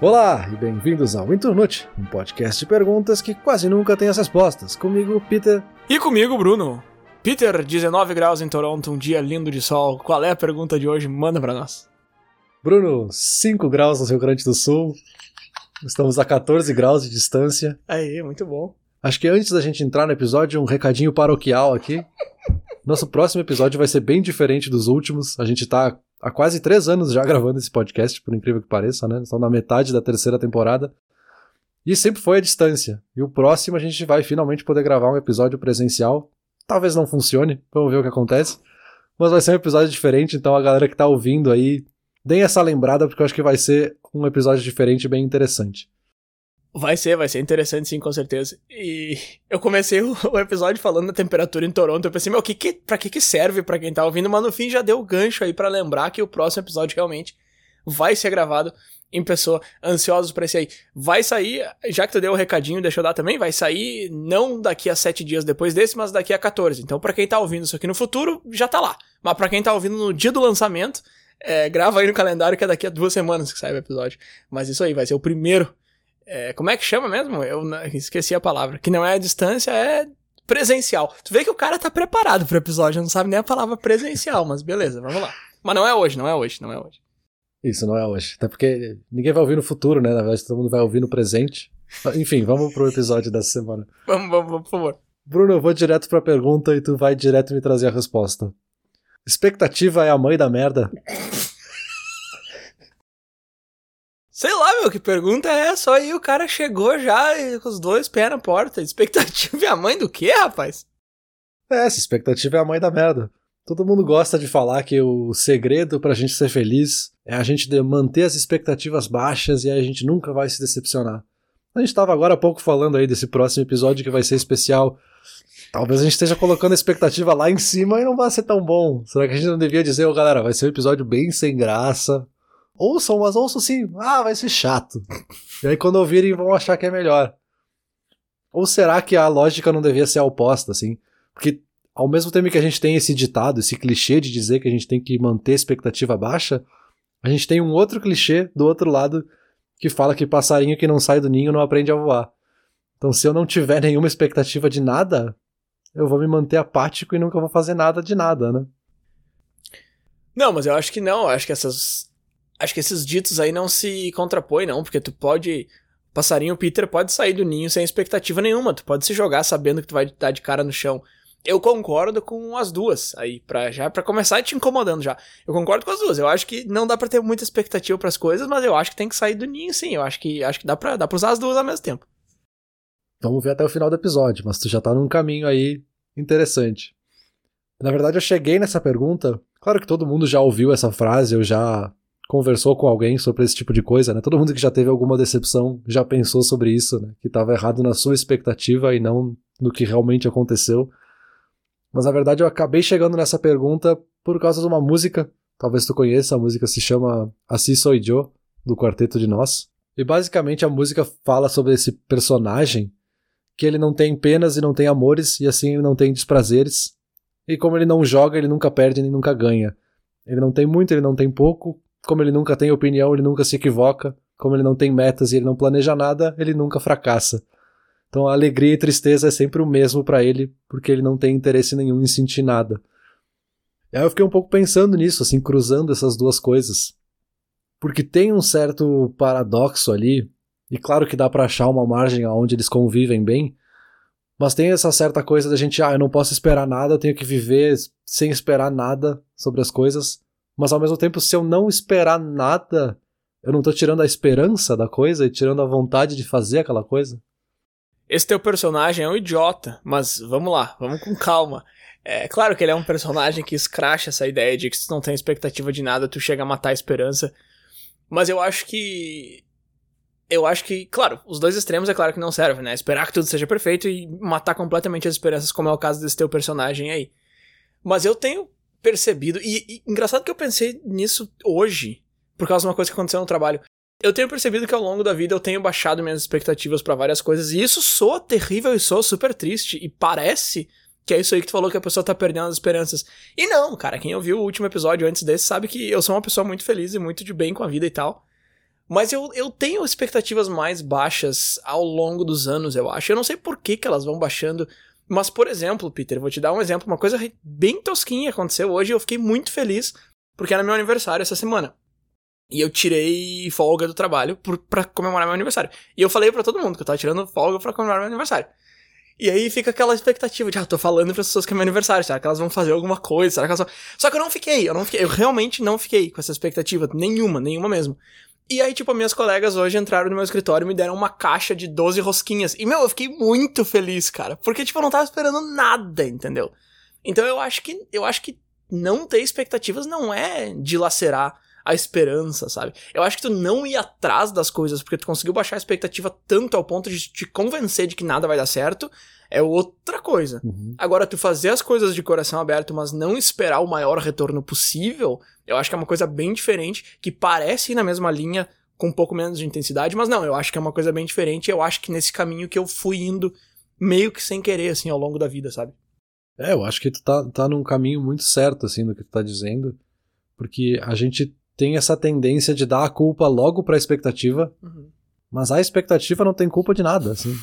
Olá e bem-vindos ao Inturnute, um podcast de perguntas que quase nunca tem as respostas. Comigo, Peter. E comigo, Bruno. Peter, 19 graus em Toronto, um dia lindo de sol. Qual é a pergunta de hoje? Manda pra nós. Bruno, 5 graus no Rio Grande do Sul. Estamos a 14 graus de distância. Aí, muito bom. Acho que antes da gente entrar no episódio, um recadinho paroquial aqui. Nosso próximo episódio vai ser bem diferente dos últimos. A gente tá há quase três anos já gravando esse podcast, por incrível que pareça, né? Estamos na metade da terceira temporada. E sempre foi à distância. E o próximo a gente vai finalmente poder gravar um episódio presencial. Talvez não funcione, vamos ver o que acontece. Mas vai ser um episódio diferente, então a galera que tá ouvindo aí, deem essa lembrada, porque eu acho que vai ser um episódio diferente bem interessante. Vai ser, vai ser interessante sim, com certeza. E eu comecei o, episódio falando da temperatura em Toronto. Eu pensei, meu, que que, pra que que serve pra quem tá ouvindo? Mas no fim já deu o gancho aí para lembrar que o próximo episódio realmente vai ser gravado em pessoa. Ansiosos pra esse aí. Vai sair, já que tu deu o recadinho, deixa eu dar também, vai sair não daqui a sete dias depois desse, mas daqui a 14. Então pra quem tá ouvindo isso aqui no futuro, já tá lá. Mas pra quem tá ouvindo no dia do lançamento, é, grava aí no calendário que é daqui a duas semanas que sai o episódio. Mas isso aí, vai ser o primeiro é, como é que chama mesmo? Eu esqueci a palavra. Que não é a distância, é presencial. Tu vê que o cara tá preparado pro episódio, não sabe nem a palavra presencial, mas beleza, vamos lá. Mas não é hoje, não é hoje, não é hoje. Isso, não é hoje. Até porque ninguém vai ouvir no futuro, né? Na verdade, todo mundo vai ouvir no presente. Enfim, vamos pro episódio dessa semana. vamos, vamos, vamos, por favor. Bruno, eu vou direto pra pergunta e tu vai direto me trazer a resposta. Expectativa é a mãe da merda? Sei lá, meu, que pergunta é essa? Aí o cara chegou já com os dois pés na porta. Expectativa é a mãe do quê, rapaz? É, essa expectativa é a mãe da merda. Todo mundo gosta de falar que o segredo pra gente ser feliz é a gente manter as expectativas baixas e aí a gente nunca vai se decepcionar. A gente tava agora há pouco falando aí desse próximo episódio que vai ser especial. Talvez a gente esteja colocando a expectativa lá em cima e não vai ser tão bom. Será que a gente não devia dizer, ô oh, galera, vai ser um episódio bem sem graça, Ouçam, mas ouçam sim. Ah, vai ser chato. E aí quando ouvirem vão achar que é melhor. Ou será que a lógica não devia ser a oposta, assim? Porque ao mesmo tempo que a gente tem esse ditado, esse clichê de dizer que a gente tem que manter a expectativa baixa, a gente tem um outro clichê do outro lado que fala que passarinho que não sai do ninho não aprende a voar. Então se eu não tiver nenhuma expectativa de nada, eu vou me manter apático e nunca vou fazer nada de nada, né? Não, mas eu acho que não. Eu acho que essas acho que esses ditos aí não se contrapõem, não, porque tu pode. Passarinho Peter pode sair do ninho sem expectativa nenhuma, tu pode se jogar sabendo que tu vai dar de cara no chão. Eu concordo com as duas aí, pra, já para começar te incomodando já. Eu concordo com as duas. Eu acho que não dá para ter muita expectativa para as coisas, mas eu acho que tem que sair do ninho sim. Eu acho que acho que dá para dá para usar as duas ao mesmo tempo. Vamos ver até o final do episódio, mas tu já tá num caminho aí interessante. Na verdade, eu cheguei nessa pergunta. Claro que todo mundo já ouviu essa frase, eu já conversou com alguém sobre esse tipo de coisa, né? Todo mundo que já teve alguma decepção já pensou sobre isso, né? Que estava errado na sua expectativa e não no que realmente aconteceu. Mas na verdade eu acabei chegando nessa pergunta por causa de uma música, talvez tu conheça, a música se chama Así Soy Yo, do Quarteto de Nós. E basicamente a música fala sobre esse personagem que ele não tem penas e não tem amores e assim ele não tem desprazeres. E como ele não joga, ele nunca perde nem nunca ganha. Ele não tem muito, ele não tem pouco, como ele nunca tem opinião, ele nunca se equivoca. Como ele não tem metas e ele não planeja nada, ele nunca fracassa. Então a alegria e tristeza é sempre o mesmo para ele, porque ele não tem interesse nenhum em sentir nada. E aí eu fiquei um pouco pensando nisso, assim, cruzando essas duas coisas. Porque tem um certo paradoxo ali, e claro que dá para achar uma margem aonde eles convivem bem, mas tem essa certa coisa da gente, ah, eu não posso esperar nada, eu tenho que viver sem esperar nada sobre as coisas. Mas ao mesmo tempo, se eu não esperar nada, eu não tô tirando a esperança da coisa e tirando a vontade de fazer aquela coisa? Esse teu personagem é um idiota, mas vamos lá, vamos com calma. É claro que ele é um personagem que escracha essa ideia de que se tu não tem expectativa de nada, tu chega a matar a esperança. Mas eu acho que. Eu acho que, claro, os dois extremos é claro que não servem, né? Esperar que tudo seja perfeito e matar completamente as esperanças, como é o caso desse teu personagem aí. Mas eu tenho percebido, e, e engraçado que eu pensei nisso hoje, por causa de uma coisa que aconteceu no trabalho. Eu tenho percebido que ao longo da vida eu tenho baixado minhas expectativas para várias coisas, e isso soa terrível e soa super triste, e parece que é isso aí que tu falou que a pessoa tá perdendo as esperanças. E não, cara, quem ouviu o último episódio antes desse sabe que eu sou uma pessoa muito feliz e muito de bem com a vida e tal. Mas eu, eu tenho expectativas mais baixas ao longo dos anos, eu acho. Eu não sei por que, que elas vão baixando. Mas, por exemplo, Peter, vou te dar um exemplo. Uma coisa bem tosquinha aconteceu hoje e eu fiquei muito feliz porque era meu aniversário essa semana. E eu tirei folga do trabalho por, pra comemorar meu aniversário. E eu falei para todo mundo que eu tava tirando folga pra comemorar meu aniversário. E aí fica aquela expectativa de, ah, tô falando pras pessoas que é meu aniversário, será que elas vão fazer alguma coisa? Será que elas vão... Só que eu não fiquei, eu não fiquei, eu realmente não fiquei com essa expectativa, nenhuma, nenhuma mesmo. E aí, tipo, minhas colegas hoje entraram no meu escritório e me deram uma caixa de 12 rosquinhas. E, meu, eu fiquei muito feliz, cara. Porque, tipo, eu não tava esperando nada, entendeu? Então eu acho que. Eu acho que não ter expectativas não é dilacerar a esperança, sabe? Eu acho que tu não ir atrás das coisas porque tu conseguiu baixar a expectativa tanto ao ponto de te convencer de que nada vai dar certo é outra coisa. Uhum. Agora, tu fazer as coisas de coração aberto, mas não esperar o maior retorno possível, eu acho que é uma coisa bem diferente, que parece ir na mesma linha, com um pouco menos de intensidade, mas não, eu acho que é uma coisa bem diferente, eu acho que nesse caminho que eu fui indo meio que sem querer, assim, ao longo da vida, sabe? É, eu acho que tu tá, tá num caminho muito certo, assim, do que tu tá dizendo, porque a gente tem essa tendência de dar a culpa logo pra expectativa, uhum. mas a expectativa não tem culpa de nada, assim.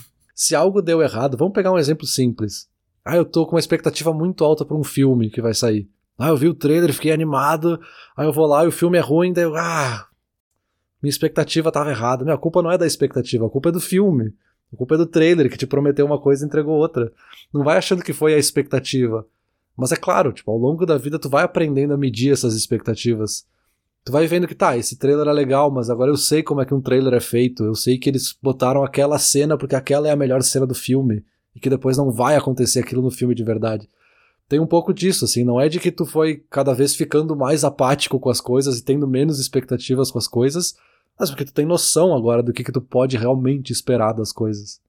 Se algo deu errado, vamos pegar um exemplo simples. Ah, eu tô com uma expectativa muito alta para um filme que vai sair. Ah, eu vi o trailer, fiquei animado. Aí eu vou lá e o filme é ruim, daí eu, ah, minha expectativa tava errada. Minha culpa não é da expectativa, a culpa é do filme. A culpa é do trailer que te prometeu uma coisa e entregou outra. Não vai achando que foi a expectativa. Mas é claro, tipo, ao longo da vida tu vai aprendendo a medir essas expectativas. Tu vai vendo que tá, esse trailer é legal, mas agora eu sei como é que um trailer é feito. Eu sei que eles botaram aquela cena porque aquela é a melhor cena do filme. E que depois não vai acontecer aquilo no filme de verdade. Tem um pouco disso, assim, não é de que tu foi cada vez ficando mais apático com as coisas e tendo menos expectativas com as coisas, mas porque tu tem noção agora do que, que tu pode realmente esperar das coisas.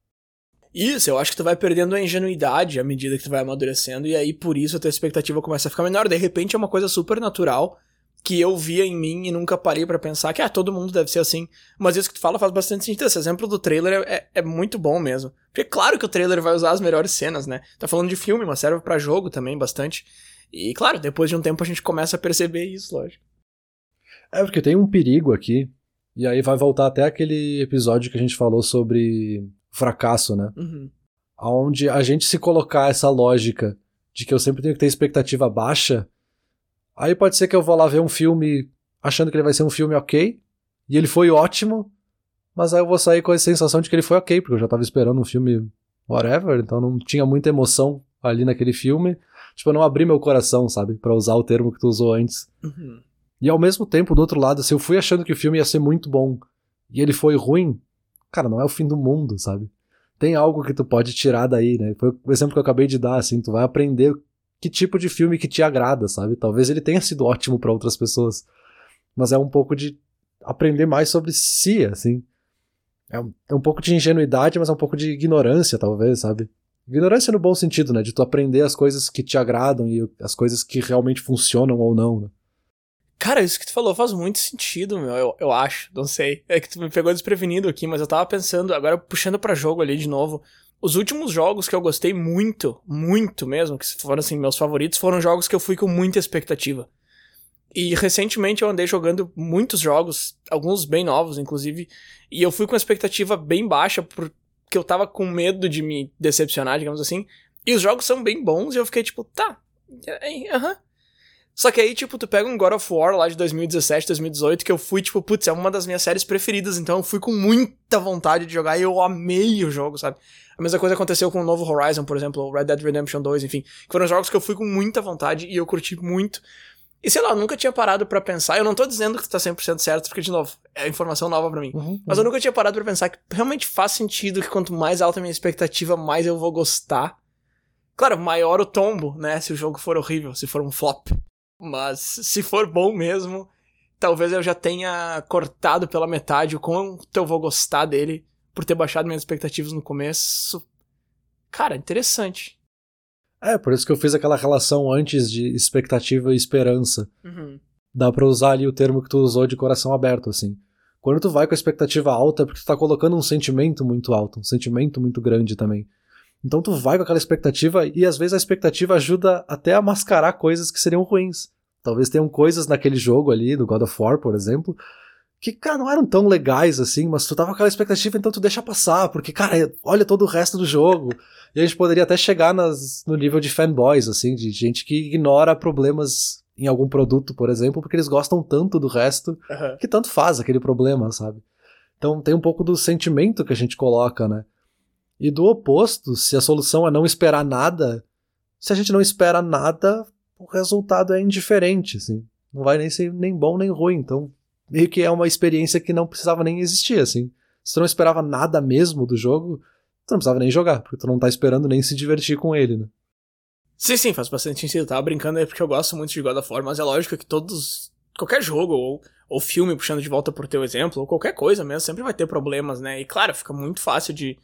Isso, eu acho que tu vai perdendo a ingenuidade à medida que tu vai amadurecendo, e aí por isso a tua expectativa começa a ficar menor. De repente é uma coisa super natural que eu via em mim e nunca parei para pensar que, ah, todo mundo deve ser assim. Mas isso que tu fala faz bastante sentido. Esse exemplo do trailer é, é, é muito bom mesmo. Porque claro que o trailer vai usar as melhores cenas, né? Tá falando de filme, mas serve para jogo também bastante. E claro, depois de um tempo a gente começa a perceber isso, lógico. É, porque tem um perigo aqui. E aí vai voltar até aquele episódio que a gente falou sobre fracasso, né? Uhum. Onde a gente se colocar essa lógica de que eu sempre tenho que ter expectativa baixa, Aí pode ser que eu vou lá ver um filme achando que ele vai ser um filme ok, e ele foi ótimo, mas aí eu vou sair com a sensação de que ele foi ok, porque eu já tava esperando um filme whatever, então não tinha muita emoção ali naquele filme. Tipo, eu não abri meu coração, sabe? para usar o termo que tu usou antes. Uhum. E ao mesmo tempo, do outro lado, se eu fui achando que o filme ia ser muito bom e ele foi ruim, cara, não é o fim do mundo, sabe? Tem algo que tu pode tirar daí, né? Foi o exemplo que eu acabei de dar, assim, tu vai aprender que tipo de filme que te agrada, sabe? Talvez ele tenha sido ótimo para outras pessoas, mas é um pouco de aprender mais sobre si, assim. É um, é um pouco de ingenuidade, mas é um pouco de ignorância, talvez, sabe? Ignorância no bom sentido, né? De tu aprender as coisas que te agradam e as coisas que realmente funcionam ou não, né? Cara, isso que tu falou faz muito sentido, meu, eu, eu acho, não sei. É que tu me pegou desprevenido aqui, mas eu tava pensando, agora puxando para jogo ali de novo. Os últimos jogos que eu gostei muito, muito mesmo, que foram assim meus favoritos, foram jogos que eu fui com muita expectativa. E recentemente eu andei jogando muitos jogos, alguns bem novos, inclusive, e eu fui com expectativa bem baixa, porque eu tava com medo de me decepcionar, digamos assim. E os jogos são bem bons, e eu fiquei tipo, tá, aham. Só que aí, tipo, tu pega um God of War lá de 2017, 2018, que eu fui, tipo, putz, é uma das minhas séries preferidas, então eu fui com muita vontade de jogar e eu amei o jogo, sabe? A mesma coisa aconteceu com o novo Horizon, por exemplo, Red Dead Redemption 2, enfim. Que foram jogos que eu fui com muita vontade e eu curti muito. E sei lá, eu nunca tinha parado para pensar. Eu não tô dizendo que tá 100% certo, porque, de novo, é informação nova para mim. Uhum, uhum. Mas eu nunca tinha parado para pensar que realmente faz sentido que quanto mais alta a minha expectativa, mais eu vou gostar. Claro, maior o tombo, né? Se o jogo for horrível, se for um flop. Mas se for bom mesmo, talvez eu já tenha cortado pela metade o quanto eu vou gostar dele por ter baixado minhas expectativas no começo. Cara, interessante. É, por isso que eu fiz aquela relação antes de expectativa e esperança. Uhum. Dá pra usar ali o termo que tu usou de coração aberto, assim. Quando tu vai com a expectativa alta, é porque tu tá colocando um sentimento muito alto, um sentimento muito grande também. Então tu vai com aquela expectativa e às vezes a expectativa ajuda até a mascarar coisas que seriam ruins. Talvez tenham coisas naquele jogo ali, do God of War, por exemplo, que, cara, não eram tão legais assim, mas tu tava com aquela expectativa, então tu deixa passar, porque, cara, olha todo o resto do jogo. E a gente poderia até chegar nas, no nível de fanboys, assim, de gente que ignora problemas em algum produto, por exemplo, porque eles gostam tanto do resto Aham. que tanto faz aquele problema, sabe? Então tem um pouco do sentimento que a gente coloca, né? E do oposto, se a solução é não esperar nada, se a gente não espera nada, o resultado é indiferente, assim. Não vai nem ser nem bom nem ruim, então meio que é uma experiência que não precisava nem existir, assim. Se tu não esperava nada mesmo do jogo, tu não precisava nem jogar, porque tu não tá esperando nem se divertir com ele, né? Sim, sim, faz bastante sentido. Eu tava brincando aí porque eu gosto muito de God of War, mas é lógico que todos. Qualquer jogo, ou, ou filme, puxando de volta por teu exemplo, ou qualquer coisa mesmo, sempre vai ter problemas, né? E claro, fica muito fácil de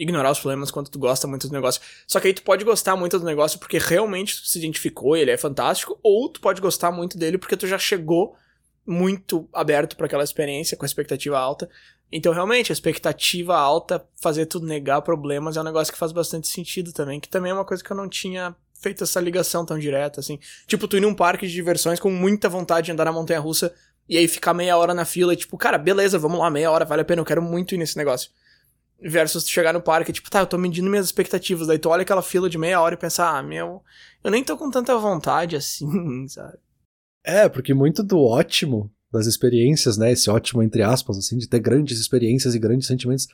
ignorar os problemas quando tu gosta muito do negócio. Só que aí tu pode gostar muito do negócio porque realmente tu se identificou, ele é fantástico, ou tu pode gostar muito dele porque tu já chegou muito aberto para aquela experiência, com a expectativa alta. Então, realmente, a expectativa alta, fazer tu negar problemas é um negócio que faz bastante sentido também, que também é uma coisa que eu não tinha feito essa ligação tão direta, assim. Tipo, tu ir num parque de diversões com muita vontade de andar na montanha russa e aí ficar meia hora na fila e, tipo, cara, beleza, vamos lá, meia hora, vale a pena, eu quero muito ir nesse negócio. Versus tu chegar no parque, tipo, tá, eu tô medindo minhas expectativas. Daí tu olha aquela fila de meia hora e pensa, ah, meu, eu nem tô com tanta vontade assim, sabe? É, porque muito do ótimo das experiências, né? Esse ótimo, entre aspas, assim, de ter grandes experiências e grandes sentimentos,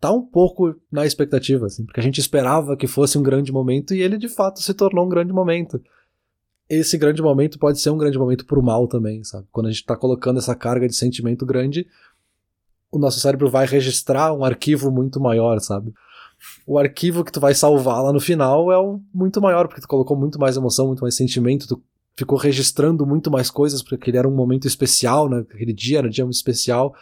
tá um pouco na expectativa, assim, porque a gente esperava que fosse um grande momento e ele de fato se tornou um grande momento. Esse grande momento pode ser um grande momento pro mal também, sabe? Quando a gente tá colocando essa carga de sentimento grande, o nosso cérebro vai registrar um arquivo muito maior, sabe? O arquivo que tu vai salvar lá no final é o muito maior, porque tu colocou muito mais emoção, muito mais sentimento, tu ficou registrando muito mais coisas, porque aquele era um momento especial, né? Aquele dia era um dia muito especial.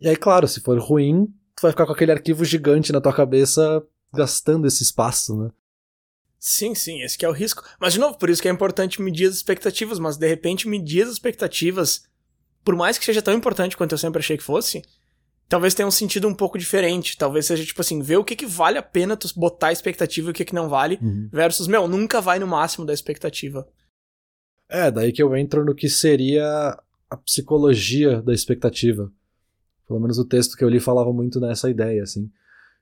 E aí, claro, se for ruim, tu vai ficar com aquele arquivo gigante na tua cabeça, gastando esse espaço, né? Sim, sim, esse é o risco. Mas, de novo, por isso que é importante medir as expectativas, mas de repente medir as expectativas, por mais que seja tão importante quanto eu sempre achei que fosse, talvez tenha um sentido um pouco diferente. Talvez seja, tipo assim, ver o que, que vale a pena tu botar a expectativa e o que, que não vale, Uhum. versus, meu, nunca vai no máximo da expectativa. É, daí que eu entro no que seria a psicologia da expectativa. Pelo menos o texto que eu li falava muito nessa ideia, assim,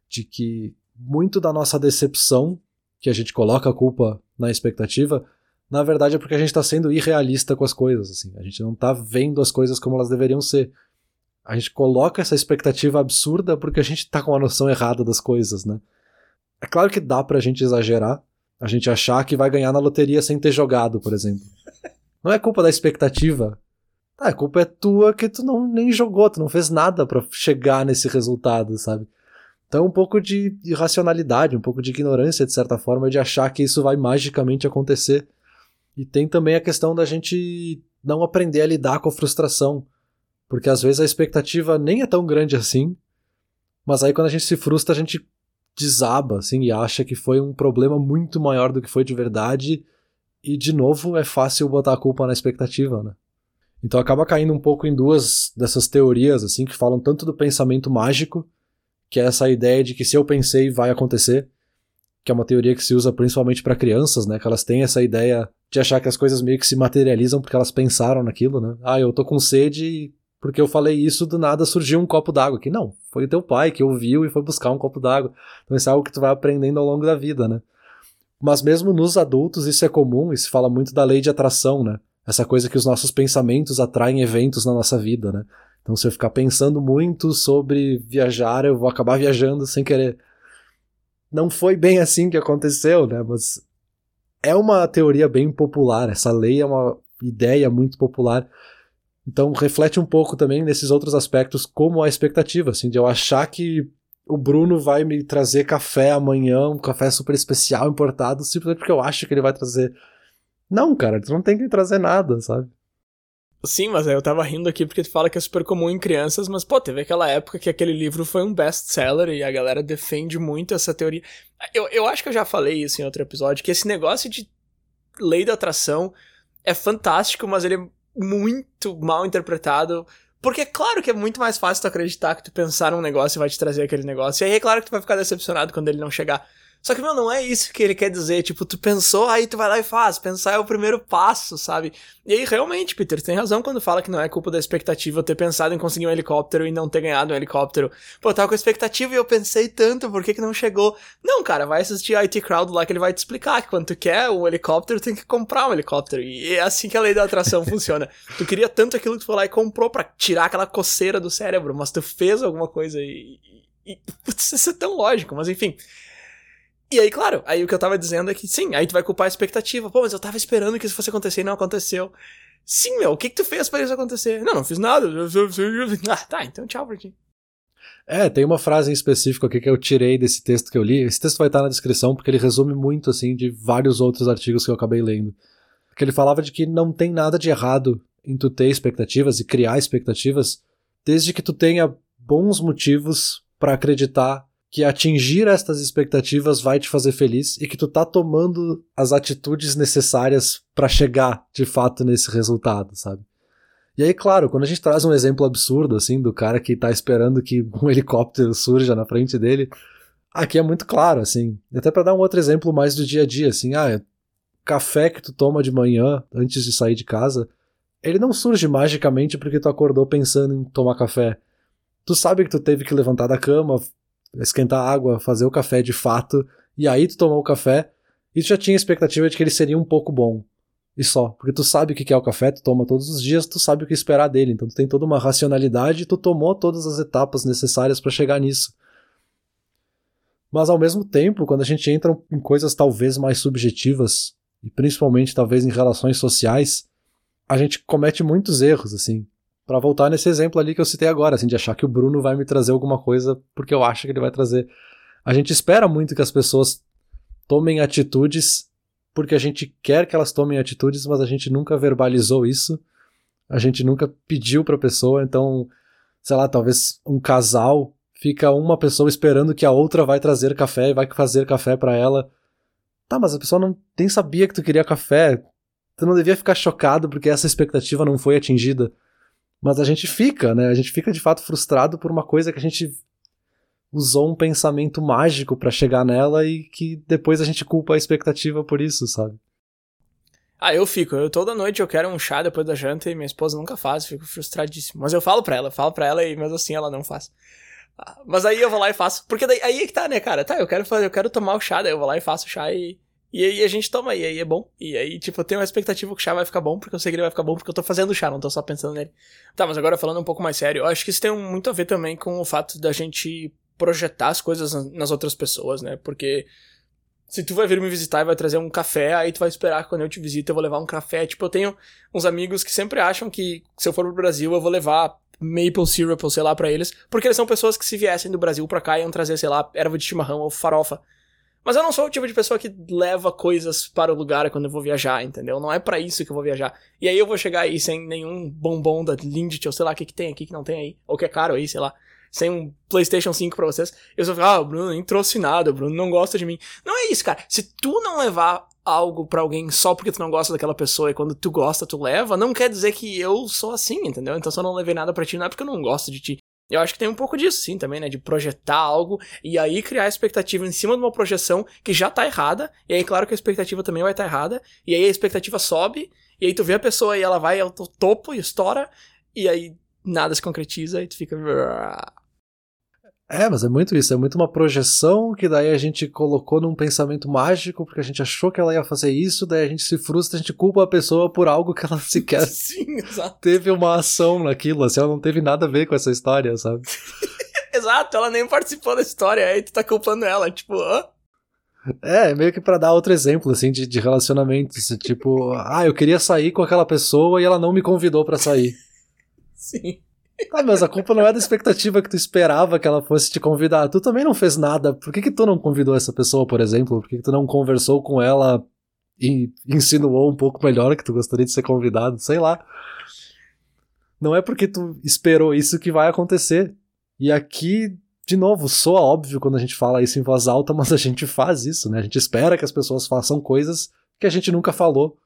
de que muito da nossa decepção, que a gente coloca a culpa na expectativa, na verdade é porque a gente tá sendo irrealista com as coisas, assim. A gente não tá vendo as coisas como elas deveriam ser. A gente coloca essa expectativa absurda porque a gente tá com a noção errada das coisas, né? É claro que dá pra gente exagerar, a gente achar que vai ganhar na loteria sem ter jogado, por exemplo. Não é culpa da expectativa. Ah, a culpa é tua que tu não nem jogou, tu não fez nada pra chegar nesse resultado, sabe? Então um pouco de irracionalidade, um pouco de ignorância, de certa forma, de achar que isso vai magicamente acontecer. E tem também a questão da gente não aprender a lidar com a frustração. Porque às vezes a expectativa nem é tão grande assim, mas aí quando a gente se frustra, a gente desaba, assim, e acha que foi um problema muito maior do que foi de verdade. E, de novo, é fácil botar a culpa na expectativa, né? Então acaba caindo um pouco em duas dessas teorias, assim, que falam tanto do pensamento mágico, que é essa ideia de que se eu pensei, vai acontecer, que é uma teoria que se usa principalmente para crianças, né? Que elas têm essa ideia de achar que as coisas meio que se materializam porque elas pensaram naquilo, né? Ah, eu tô com sede e porque eu falei isso, do nada surgiu um copo d'água aqui. Não, foi o teu pai que ouviu e foi buscar um copo d'água. Então isso é algo que tu vai aprendendo ao longo da vida, né? Mas mesmo nos adultos isso é comum e se fala muito da lei de atração, né? Essa coisa que os nossos pensamentos atraem eventos na nossa vida, né? Então se eu ficar pensando muito sobre viajar, eu vou acabar viajando sem querer. Não foi bem assim que aconteceu, né? Mas é uma teoria bem popular. Essa lei é uma ideia muito popular. Então reflete um pouco também nesses outros aspectos, como a expectativa, assim, de eu achar que o Bruno vai me trazer café amanhã, um café super especial importado, simplesmente porque eu acho que ele vai trazer. Não, cara, tu não tem que trazer nada, sabe? Sim, mas eu tava rindo aqui porque tu fala que é super comum em crianças, mas pô, teve aquela época que aquele livro foi um best-seller e a galera defende muito essa teoria. Eu, eu acho que eu já falei isso em outro episódio, que esse negócio de lei da atração é fantástico, mas ele é muito mal interpretado. Porque é claro que é muito mais fácil tu acreditar que tu pensar num negócio e vai te trazer aquele negócio. E aí é claro que tu vai ficar decepcionado quando ele não chegar. Só que, meu, não é isso que ele quer dizer. Tipo, tu pensou, aí tu vai lá e faz. Pensar é o primeiro passo, sabe? E aí, realmente, Peter, tem razão quando fala que não é culpa da expectativa eu ter pensado em conseguir um helicóptero e não ter ganhado um helicóptero. Pô, eu tava com expectativa e eu pensei tanto, por que que não chegou? Não, cara, vai assistir IT Crowd lá que ele vai te explicar que quando tu quer um helicóptero, tem que comprar um helicóptero. E é assim que a lei da atração funciona. Tu queria tanto aquilo que tu foi lá e comprou pra tirar aquela coceira do cérebro, mas tu fez alguma coisa e. e putz, isso é tão lógico, mas enfim. E aí, claro, aí o que eu tava dizendo é que sim, aí tu vai culpar a expectativa. Pô, mas eu tava esperando que isso fosse acontecer e não aconteceu. Sim, meu, o que que tu fez para isso acontecer? Não, não fiz nada. Ah, tá, então tchau pra ti. É, tem uma frase em específico aqui que eu tirei desse texto que eu li. Esse texto vai estar na descrição porque ele resume muito, assim, de vários outros artigos que eu acabei lendo. Que ele falava de que não tem nada de errado em tu ter expectativas e criar expectativas, desde que tu tenha bons motivos para acreditar que atingir estas expectativas vai te fazer feliz e que tu tá tomando as atitudes necessárias para chegar de fato nesse resultado, sabe? E aí, claro, quando a gente traz um exemplo absurdo assim do cara que tá esperando que um helicóptero surja na frente dele, aqui é muito claro, assim. Até para dar um outro exemplo mais do dia a dia, assim, ah, café que tu toma de manhã antes de sair de casa, ele não surge magicamente porque tu acordou pensando em tomar café. Tu sabe que tu teve que levantar da cama, esquentar água, fazer o café de fato, e aí tu tomou o café, e tu já tinha expectativa de que ele seria um pouco bom. E só. Porque tu sabe o que é o café, tu toma todos os dias, tu sabe o que esperar dele. Então tu tem toda uma racionalidade e tu tomou todas as etapas necessárias para chegar nisso. Mas ao mesmo tempo, quando a gente entra em coisas talvez mais subjetivas, e principalmente talvez em relações sociais, a gente comete muitos erros, assim para voltar nesse exemplo ali que eu citei agora, assim, de achar que o Bruno vai me trazer alguma coisa porque eu acho que ele vai trazer. A gente espera muito que as pessoas tomem atitudes porque a gente quer que elas tomem atitudes, mas a gente nunca verbalizou isso. A gente nunca pediu para a pessoa, então, sei lá, talvez um casal fica uma pessoa esperando que a outra vai trazer café e vai fazer café para ela. Tá, mas a pessoa não nem sabia que tu queria café. Tu não devia ficar chocado porque essa expectativa não foi atingida. Mas a gente fica, né? A gente fica de fato frustrado por uma coisa que a gente usou um pensamento mágico para chegar nela e que depois a gente culpa a expectativa por isso, sabe? Ah, eu fico. Eu toda noite eu quero um chá depois da janta e minha esposa nunca faz, fico frustradíssimo. Mas eu falo pra ela, falo pra ela e mesmo assim ela não faz. Ah, mas aí eu vou lá e faço. Porque daí aí é que tá, né, cara? Tá, eu quero fazer, eu quero tomar o chá, daí eu vou lá e faço o chá e e aí a gente toma, e aí é bom. E aí, tipo, eu tenho uma expectativa que o chá vai ficar bom, porque eu sei que ele vai ficar bom porque eu tô fazendo o chá, não tô só pensando nele. Tá, mas agora falando um pouco mais sério, eu acho que isso tem muito a ver também com o fato da gente projetar as coisas nas outras pessoas, né? Porque se tu vai vir me visitar e vai trazer um café, aí tu vai esperar que quando eu te visito eu vou levar um café. Tipo, eu tenho uns amigos que sempre acham que se eu for pro Brasil eu vou levar maple syrup ou sei lá para eles, porque eles são pessoas que se viessem do Brasil pra cá iam trazer, sei lá, erva de chimarrão ou farofa. Mas eu não sou o tipo de pessoa que leva coisas para o lugar quando eu vou viajar, entendeu? Não é para isso que eu vou viajar. E aí eu vou chegar aí sem nenhum bombom da Lindt, ou sei lá o que, que tem aqui que não tem aí. Ou que é caro aí, sei lá. Sem um PlayStation 5 pra vocês. Eu só fico, ah, o Bruno nem trouxe nada, o Bruno não gosta de mim. Não é isso, cara. Se tu não levar algo para alguém só porque tu não gosta daquela pessoa e quando tu gosta tu leva, não quer dizer que eu sou assim, entendeu? Então se eu não levei nada para ti, não é porque eu não gosto de ti. Eu acho que tem um pouco disso, sim, também, né? De projetar algo e aí criar expectativa em cima de uma projeção que já tá errada. E aí, claro que a expectativa também vai estar tá errada. E aí a expectativa sobe. E aí tu vê a pessoa e ela vai ao topo e estoura. E aí nada se concretiza e tu fica. É, mas é muito isso, é muito uma projeção que daí a gente colocou num pensamento mágico porque a gente achou que ela ia fazer isso, daí a gente se frustra, a gente culpa a pessoa por algo que ela sequer Sim, exato. teve uma ação naquilo, assim, ela não teve nada a ver com essa história, sabe? exato, ela nem participou da história, aí tu tá culpando ela, tipo, hã? É, meio que para dar outro exemplo, assim, de, de relacionamento, assim, tipo, ah, eu queria sair com aquela pessoa e ela não me convidou para sair. Sim. Ah, mas a culpa não é da expectativa que tu esperava que ela fosse te convidar. Tu também não fez nada. Por que, que tu não convidou essa pessoa, por exemplo? Por que, que tu não conversou com ela e insinuou um pouco melhor que tu gostaria de ser convidado? Sei lá. Não é porque tu esperou isso que vai acontecer. E aqui, de novo, soa óbvio quando a gente fala isso em voz alta, mas a gente faz isso, né? A gente espera que as pessoas façam coisas que a gente nunca falou.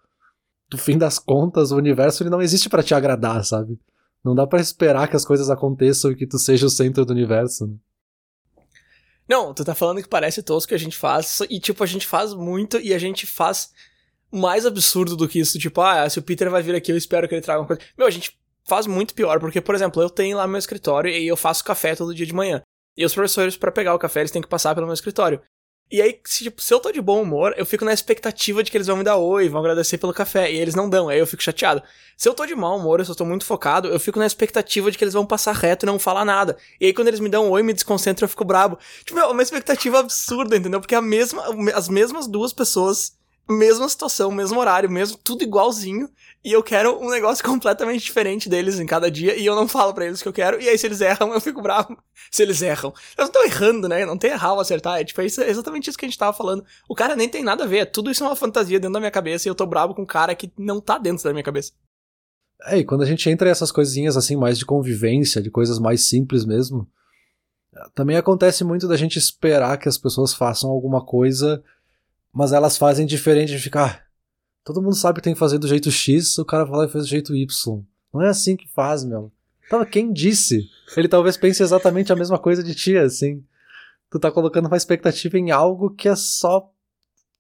No fim das contas, o universo ele não existe para te agradar, sabe? Não dá para esperar que as coisas aconteçam e que tu seja o centro do universo. Né? Não, tu tá falando que parece tosco que a gente faz, e tipo, a gente faz muito e a gente faz mais absurdo do que isso. Tipo, ah, se o Peter vai vir aqui, eu espero que ele traga uma coisa. Meu, a gente faz muito pior, porque, por exemplo, eu tenho lá meu escritório e eu faço café todo dia de manhã. E os professores, para pegar o café, eles têm que passar pelo meu escritório. E aí, se, tipo, se eu tô de bom humor, eu fico na expectativa de que eles vão me dar oi, vão agradecer pelo café, e eles não dão, aí eu fico chateado. Se eu tô de mau humor, eu só tô muito focado, eu fico na expectativa de que eles vão passar reto e não falar nada. E aí, quando eles me dão um oi, me desconcentro, eu fico brabo. Tipo, é uma expectativa absurda, entendeu? Porque a mesma, as mesmas duas pessoas mesma situação, mesmo horário, mesmo tudo igualzinho. E eu quero um negócio completamente diferente deles em cada dia. E eu não falo para eles o que eu quero. E aí, se eles erram, eu fico bravo. Se eles erram. Eles não estão errando, né? Não tem errar ou acertar. É tipo, é exatamente isso que a gente tava falando. O cara nem tem nada a ver. Tudo isso é uma fantasia dentro da minha cabeça. E eu tô bravo com um cara que não tá dentro da minha cabeça. É, e quando a gente entra essas coisinhas assim, mais de convivência, de coisas mais simples mesmo, também acontece muito da gente esperar que as pessoas façam alguma coisa mas elas fazem diferente de ficar. Ah, todo mundo sabe que tem que fazer do jeito X, o cara fala e faz do jeito Y. Não é assim que faz, meu. Então, quem disse? Ele talvez pense exatamente a mesma coisa de ti, assim. Tu tá colocando uma expectativa em algo que é só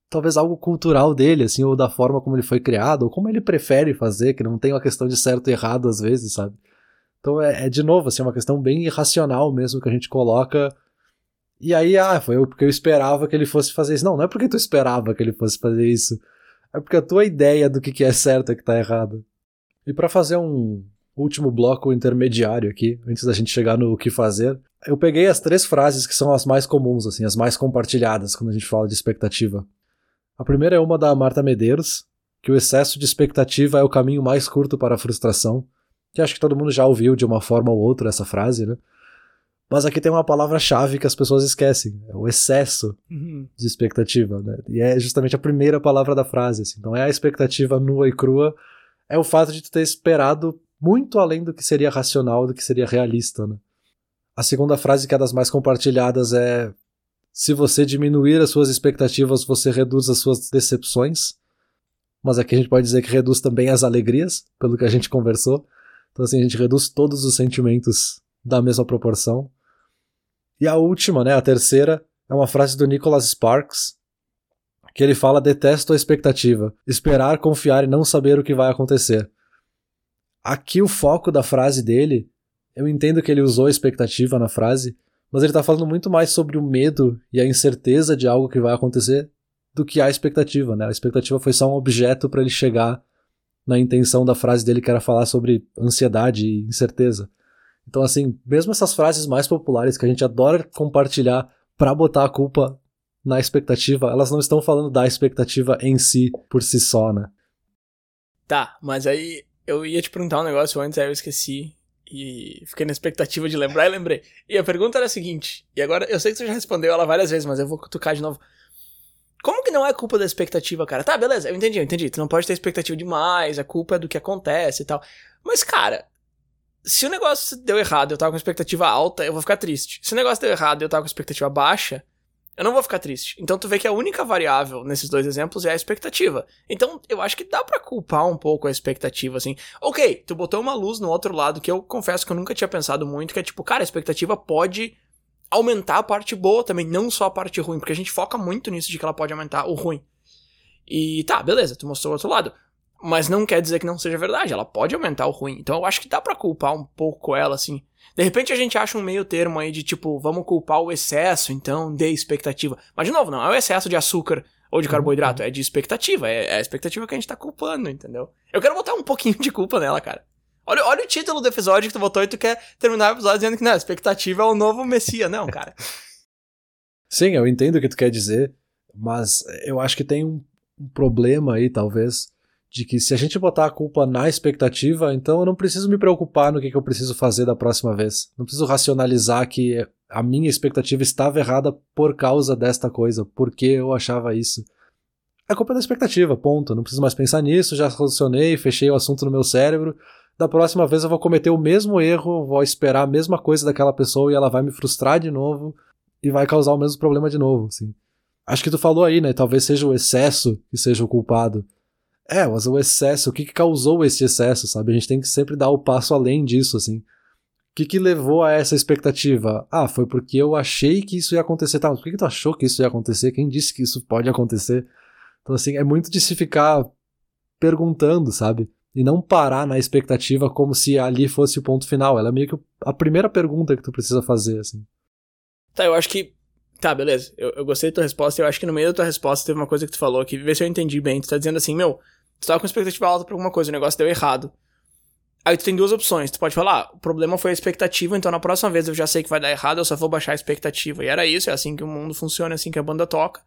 talvez algo cultural dele, assim, ou da forma como ele foi criado, ou como ele prefere fazer, que não tem uma questão de certo e errado às vezes, sabe? Então é, é de novo, assim, uma questão bem irracional mesmo que a gente coloca e aí, ah, foi porque eu esperava que ele fosse fazer isso. Não, não é porque tu esperava que ele fosse fazer isso. É porque a tua ideia do que é certo é que tá errado. E para fazer um último bloco intermediário aqui, antes da gente chegar no que fazer, eu peguei as três frases que são as mais comuns, assim, as mais compartilhadas quando a gente fala de expectativa. A primeira é uma da Marta Medeiros, que o excesso de expectativa é o caminho mais curto para a frustração, que acho que todo mundo já ouviu de uma forma ou outra essa frase, né? Mas aqui tem uma palavra-chave que as pessoas esquecem: é o excesso uhum. de expectativa. Né? E é justamente a primeira palavra da frase. Assim. Então é a expectativa nua e crua, é o fato de tu ter esperado muito além do que seria racional, do que seria realista. Né? A segunda frase, que é das mais compartilhadas, é: se você diminuir as suas expectativas, você reduz as suas decepções. Mas aqui a gente pode dizer que reduz também as alegrias, pelo que a gente conversou. Então, assim, a gente reduz todos os sentimentos da mesma proporção. E a última, né, a terceira, é uma frase do Nicholas Sparks, que ele fala: Detesto a expectativa, esperar, confiar e não saber o que vai acontecer. Aqui o foco da frase dele, eu entendo que ele usou expectativa na frase, mas ele está falando muito mais sobre o medo e a incerteza de algo que vai acontecer do que a expectativa, né? A expectativa foi só um objeto para ele chegar na intenção da frase dele que era falar sobre ansiedade e incerteza. Então, assim, mesmo essas frases mais populares que a gente adora compartilhar para botar a culpa na expectativa, elas não estão falando da expectativa em si, por si só, né? Tá, mas aí eu ia te perguntar um negócio antes, aí eu esqueci. E fiquei na expectativa de lembrar e lembrei. E a pergunta era a seguinte, e agora eu sei que você já respondeu ela várias vezes, mas eu vou cutucar de novo. Como que não é culpa da expectativa, cara? Tá, beleza, eu entendi, eu entendi. Tu não pode ter expectativa demais, a culpa é do que acontece e tal. Mas, cara, se o negócio deu errado eu tava com expectativa alta, eu vou ficar triste. Se o negócio deu errado eu tava com expectativa baixa, eu não vou ficar triste. Então tu vê que a única variável nesses dois exemplos é a expectativa. Então eu acho que dá para culpar um pouco a expectativa, assim. Ok, tu botou uma luz no outro lado que eu confesso que eu nunca tinha pensado muito, que é tipo, cara, a expectativa pode aumentar a parte boa também, não só a parte ruim, porque a gente foca muito nisso de que ela pode aumentar o ruim. E tá, beleza, tu mostrou o outro lado. Mas não quer dizer que não seja verdade, ela pode aumentar o ruim. Então eu acho que dá para culpar um pouco ela, assim. De repente a gente acha um meio termo aí de tipo, vamos culpar o excesso, então, de expectativa. Mas de novo, não é o excesso de açúcar ou de uhum. carboidrato, é de expectativa. É, é a expectativa que a gente tá culpando, entendeu? Eu quero botar um pouquinho de culpa nela, cara. Olha, olha o título do episódio que tu botou e tu quer terminar o episódio dizendo que não, a expectativa é o novo Messias. Não, cara. Sim, eu entendo o que tu quer dizer, mas eu acho que tem um, um problema aí, talvez, de que se a gente botar a culpa na expectativa, então eu não preciso me preocupar no que, que eu preciso fazer da próxima vez. Não preciso racionalizar que a minha expectativa estava errada por causa desta coisa, porque eu achava isso. A culpa é da expectativa, ponto. Não preciso mais pensar nisso, já solucionei, fechei o assunto no meu cérebro. Da próxima vez eu vou cometer o mesmo erro, vou esperar a mesma coisa daquela pessoa e ela vai me frustrar de novo e vai causar o mesmo problema de novo, assim. Acho que tu falou aí, né? Talvez seja o excesso que seja o culpado. É, mas o excesso, o que, que causou esse excesso, sabe? A gente tem que sempre dar o passo além disso, assim. que, que levou a essa expectativa? Ah, foi porque eu achei que isso ia acontecer. Tá, mas por que, que tu achou que isso ia acontecer? Quem disse que isso pode acontecer? Então, assim, é muito de se ficar perguntando, sabe? E não parar na expectativa como se ali fosse o ponto final. Ela é meio que a primeira pergunta que tu precisa fazer, assim. Tá, eu acho que. Tá, beleza. Eu, eu gostei da tua resposta. Eu acho que no meio da tua resposta teve uma coisa que tu falou que vê se eu entendi bem. Tu tá dizendo assim, meu, tu tava com expectativa alta pra alguma coisa, o negócio deu errado. Aí tu tem duas opções. Tu pode falar, ah, o problema foi a expectativa, então na próxima vez eu já sei que vai dar errado, eu só vou baixar a expectativa. E era isso, é assim que o mundo funciona, é assim que a banda toca.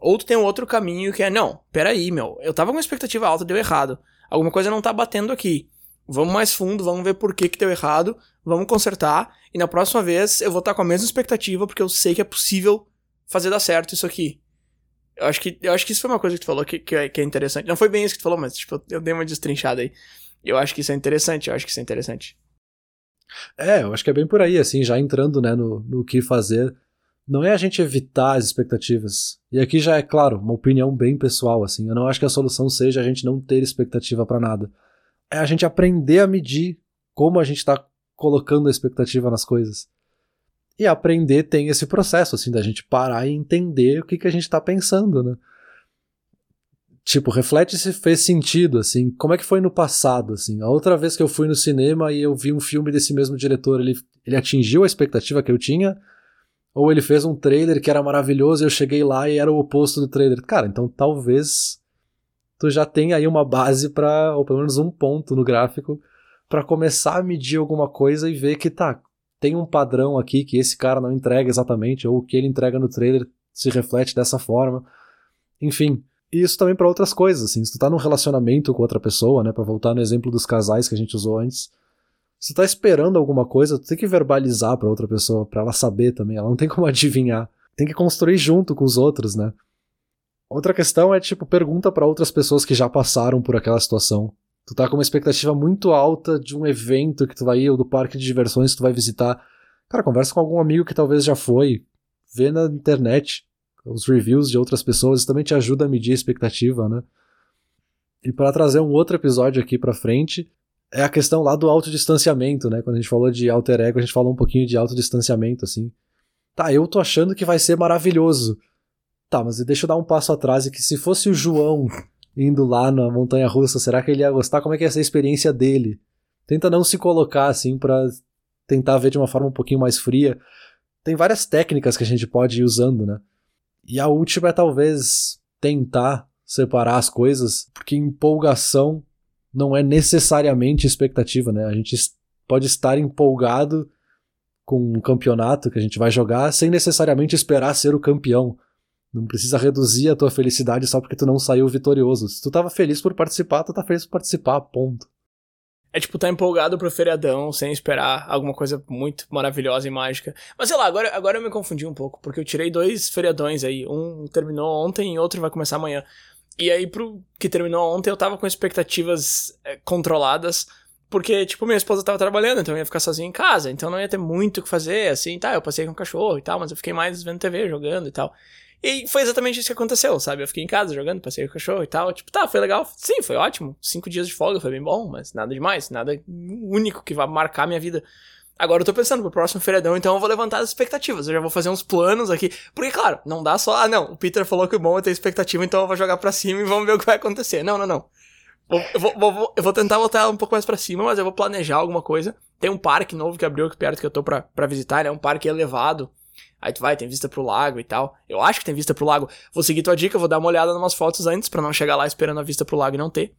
Ou tu tem um outro caminho que é, não, peraí, meu, eu tava com expectativa alta, deu errado. Alguma coisa não tá batendo aqui. Vamos mais fundo, vamos ver por que que deu errado, vamos consertar, e na próxima vez eu vou estar tá com a mesma expectativa, porque eu sei que é possível fazer dar certo isso aqui. Eu acho que, eu acho que isso foi uma coisa que tu falou que, que, é, que é interessante. Não foi bem isso que tu falou, mas tipo, eu dei uma destrinchada aí. Eu acho que isso é interessante, eu acho que isso é interessante. É, eu acho que é bem por aí, assim, já entrando, né, no, no que fazer. Não é a gente evitar as expectativas. E aqui já é, claro, uma opinião bem pessoal, assim. Eu não acho que a solução seja a gente não ter expectativa para nada. É a gente aprender a medir como a gente tá colocando a expectativa nas coisas. E aprender tem esse processo, assim, da gente parar e entender o que, que a gente tá pensando, né? Tipo, reflete se fez sentido, assim, como é que foi no passado, assim. A outra vez que eu fui no cinema e eu vi um filme desse mesmo diretor, ele, ele atingiu a expectativa que eu tinha? Ou ele fez um trailer que era maravilhoso e eu cheguei lá e era o oposto do trailer? Cara, então talvez tu já tenha aí uma base para ou pelo menos um ponto no gráfico, para começar a medir alguma coisa e ver que tá, tem um padrão aqui que esse cara não entrega exatamente, ou o que ele entrega no trailer se reflete dessa forma. Enfim, e isso também para outras coisas, assim, se tu tá num relacionamento com outra pessoa, né, para voltar no exemplo dos casais que a gente usou antes, se tu tá esperando alguma coisa, tu tem que verbalizar para outra pessoa, para ela saber também, ela não tem como adivinhar. Tem que construir junto com os outros, né? Outra questão é tipo, pergunta para outras pessoas que já passaram por aquela situação. Tu tá com uma expectativa muito alta de um evento que tu vai ir ou do parque de diversões que tu vai visitar. Cara, conversa com algum amigo que talvez já foi, vê na internet os reviews de outras pessoas, isso também te ajuda a medir a expectativa, né? E para trazer um outro episódio aqui para frente, é a questão lá do autodistanciamento, né? Quando a gente falou de alter ego, a gente falou um pouquinho de autodistanciamento, assim. Tá, eu tô achando que vai ser maravilhoso. Tá, mas deixa eu dar um passo atrás e que se fosse o João indo lá na montanha russa, será que ele ia gostar? Como é que ia ser a experiência dele? Tenta não se colocar assim para tentar ver de uma forma um pouquinho mais fria. Tem várias técnicas que a gente pode ir usando, né? E a última é talvez tentar separar as coisas, porque empolgação não é necessariamente expectativa, né? A gente pode estar empolgado com um campeonato que a gente vai jogar sem necessariamente esperar ser o campeão. Não precisa reduzir a tua felicidade só porque tu não saiu vitorioso. Se tu tava feliz por participar, tu tá feliz por participar, ponto. É tipo, tá empolgado pro feriadão, sem esperar alguma coisa muito maravilhosa e mágica. Mas sei lá, agora, agora eu me confundi um pouco, porque eu tirei dois feriadões aí. Um terminou ontem e outro vai começar amanhã. E aí, pro que terminou ontem, eu tava com expectativas é, controladas, porque, tipo, minha esposa tava trabalhando, então eu ia ficar sozinho em casa, então não ia ter muito o que fazer, assim, tá, eu passei com o cachorro e tal, mas eu fiquei mais vendo TV, jogando e tal. E foi exatamente isso que aconteceu, sabe? Eu fiquei em casa jogando, passei com o cachorro e tal. Tipo, tá, foi legal. Sim, foi ótimo. Cinco dias de folga, foi bem bom, mas nada demais. Nada único que vai marcar minha vida. Agora eu tô pensando pro próximo feriadão, então eu vou levantar as expectativas. Eu já vou fazer uns planos aqui. Porque, claro, não dá só. Ah, não, o Peter falou que bom é ter expectativa, então eu vou jogar pra cima e vamos ver o que vai acontecer. Não, não, não. Eu vou, vou, eu vou tentar voltar um pouco mais pra cima, mas eu vou planejar alguma coisa. Tem um parque novo que abriu aqui perto que eu tô pra, pra visitar, é um parque elevado. Aí tu vai, tem vista pro lago e tal. Eu acho que tem vista pro lago. Vou seguir tua dica, vou dar uma olhada em umas fotos antes para não chegar lá esperando a vista pro lago e não ter.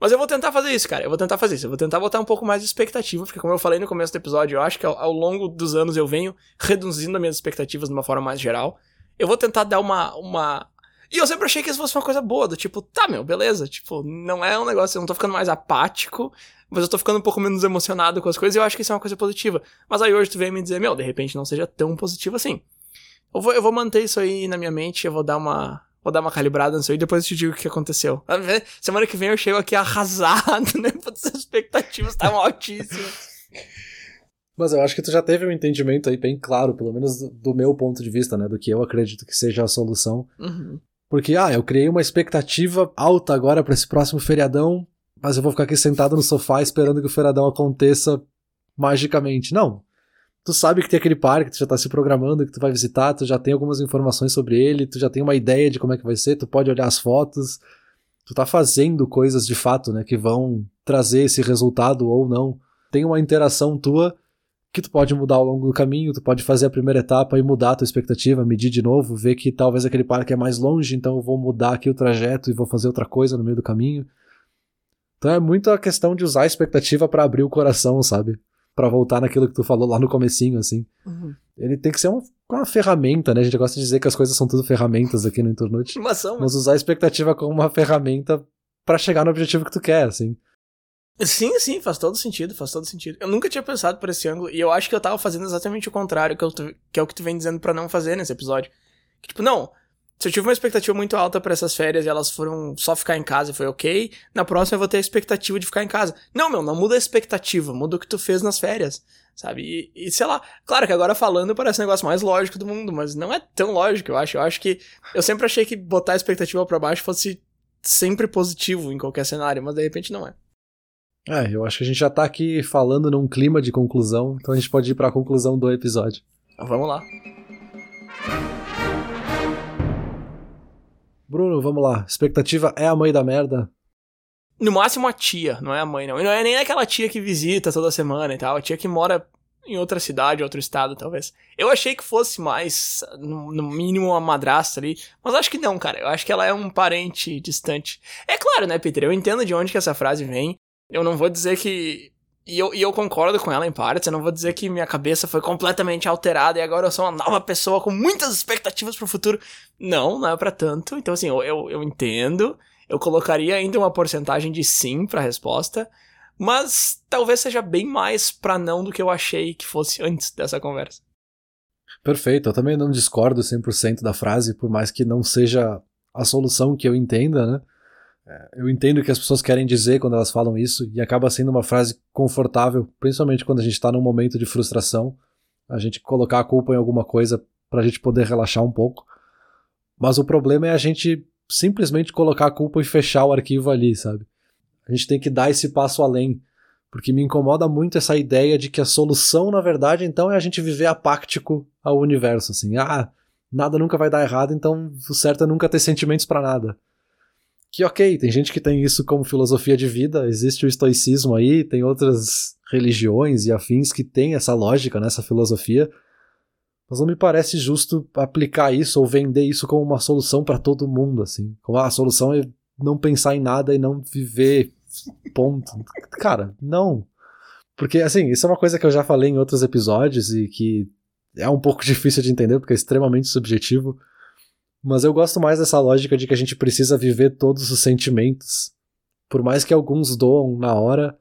Mas eu vou tentar fazer isso, cara. Eu vou tentar fazer isso. Eu vou tentar botar um pouco mais de expectativa, porque como eu falei no começo do episódio, eu acho que ao, ao longo dos anos eu venho reduzindo as minhas expectativas de uma forma mais geral. Eu vou tentar dar uma, uma e eu sempre achei que isso fosse uma coisa boa, do tipo, tá, meu, beleza. Tipo, não é um negócio, eu não tô ficando mais apático, mas eu tô ficando um pouco menos emocionado com as coisas e eu acho que isso é uma coisa positiva. Mas aí hoje tu vem me dizer, meu, de repente não seja tão positivo assim. Eu vou, eu vou manter isso aí na minha mente, eu vou dar uma. Vou dar uma calibrada nisso aí e depois eu te digo o que aconteceu. Semana que vem eu chego aqui arrasado, né? As expectativas estavam altíssimas. Mas eu acho que tu já teve um entendimento aí bem claro, pelo menos do, do meu ponto de vista, né? Do que eu acredito que seja a solução. Uhum. Porque, ah, eu criei uma expectativa alta agora para esse próximo feriadão, mas eu vou ficar aqui sentado no sofá esperando que o feriadão aconteça magicamente. Não. Tu sabe que tem aquele parque, tu já tá se programando, que tu vai visitar, tu já tem algumas informações sobre ele, tu já tem uma ideia de como é que vai ser, tu pode olhar as fotos, tu tá fazendo coisas de fato, né, que vão trazer esse resultado ou não. Tem uma interação tua que tu pode mudar ao longo do caminho, tu pode fazer a primeira etapa e mudar a tua expectativa, medir de novo, ver que talvez aquele parque é mais longe, então eu vou mudar aqui o trajeto e vou fazer outra coisa no meio do caminho. Então é muito a questão de usar a expectativa para abrir o coração, sabe? Para voltar naquilo que tu falou lá no comecinho, assim. Uhum. Ele tem que ser uma, uma, ferramenta, né? A gente gosta de dizer que as coisas são tudo ferramentas aqui no Internute. Mas, são, mas usar a expectativa como uma ferramenta para chegar no objetivo que tu quer, assim. Sim, sim, faz todo sentido, faz todo sentido. Eu nunca tinha pensado por esse ângulo, e eu acho que eu tava fazendo exatamente o contrário, que, que é o que tu vem dizendo para não fazer nesse episódio. Que, tipo, não, se eu tive uma expectativa muito alta para essas férias e elas foram só ficar em casa e foi ok, na próxima eu vou ter a expectativa de ficar em casa. Não, meu, não muda a expectativa, muda o que tu fez nas férias, sabe? E, e sei lá, claro que agora falando parece o negócio mais lógico do mundo, mas não é tão lógico, eu acho. Eu acho que. Eu sempre achei que botar a expectativa para baixo fosse sempre positivo em qualquer cenário, mas de repente não é. É, eu acho que a gente já tá aqui falando num clima de conclusão, então a gente pode ir para a conclusão do episódio. Vamos lá. Bruno, vamos lá. Expectativa é a mãe da merda? No máximo a tia, não é a mãe, não. E não é nem aquela tia que visita toda semana e tal. A tia que mora em outra cidade, outro estado, talvez. Eu achei que fosse mais, no mínimo, uma madrasta ali. Mas acho que não, cara. Eu acho que ela é um parente distante. É claro, né, Peter? Eu entendo de onde que essa frase vem. Eu não vou dizer que. E eu, e eu concordo com ela em partes, eu não vou dizer que minha cabeça foi completamente alterada e agora eu sou uma nova pessoa com muitas expectativas pro futuro. Não, não é para tanto. Então, assim, eu, eu, eu entendo. Eu colocaria ainda uma porcentagem de sim pra resposta, mas talvez seja bem mais pra não do que eu achei que fosse antes dessa conversa. Perfeito, eu também não discordo 100% da frase, por mais que não seja a solução que eu entenda, né? É, eu entendo o que as pessoas querem dizer quando elas falam isso e acaba sendo uma frase confortável, principalmente quando a gente está num momento de frustração, a gente colocar a culpa em alguma coisa para a gente poder relaxar um pouco. Mas o problema é a gente simplesmente colocar a culpa e fechar o arquivo ali, sabe? A gente tem que dar esse passo além, porque me incomoda muito essa ideia de que a solução, na verdade, então é a gente viver apáctico ao universo, assim, ah, nada nunca vai dar errado, então o certo é nunca ter sentimentos para nada. Que ok, tem gente que tem isso como filosofia de vida, existe o estoicismo aí, tem outras religiões e afins que têm essa lógica, nessa né, filosofia, mas não me parece justo aplicar isso ou vender isso como uma solução para todo mundo, assim. Como ah, a solução é não pensar em nada e não viver, ponto. Cara, não. Porque, assim, isso é uma coisa que eu já falei em outros episódios e que é um pouco difícil de entender porque é extremamente subjetivo. Mas eu gosto mais dessa lógica de que a gente precisa viver todos os sentimentos. Por mais que alguns doam na hora,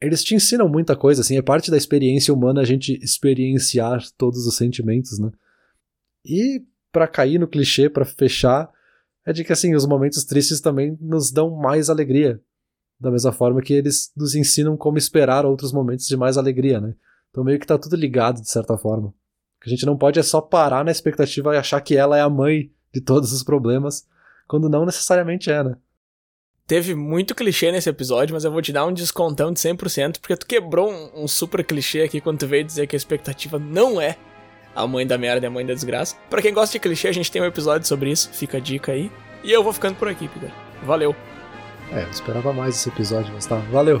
eles te ensinam muita coisa, assim, é parte da experiência humana a gente experienciar todos os sentimentos, né? E para cair no clichê, para fechar, é de que assim, os momentos tristes também nos dão mais alegria. Da mesma forma que eles nos ensinam como esperar outros momentos de mais alegria, né? Então meio que tá tudo ligado de certa forma. Que a gente não pode é só parar na expectativa e achar que ela é a mãe de todos os problemas, quando não necessariamente é, né? Teve muito clichê nesse episódio, mas eu vou te dar um descontão de 100%, porque tu quebrou um, um super clichê aqui quando tu veio dizer que a expectativa não é a mãe da merda e a mãe da desgraça. Para quem gosta de clichê, a gente tem um episódio sobre isso, fica a dica aí. E eu vou ficando por aqui, Peter. Valeu. É, eu esperava mais esse episódio, mas tá. Valeu.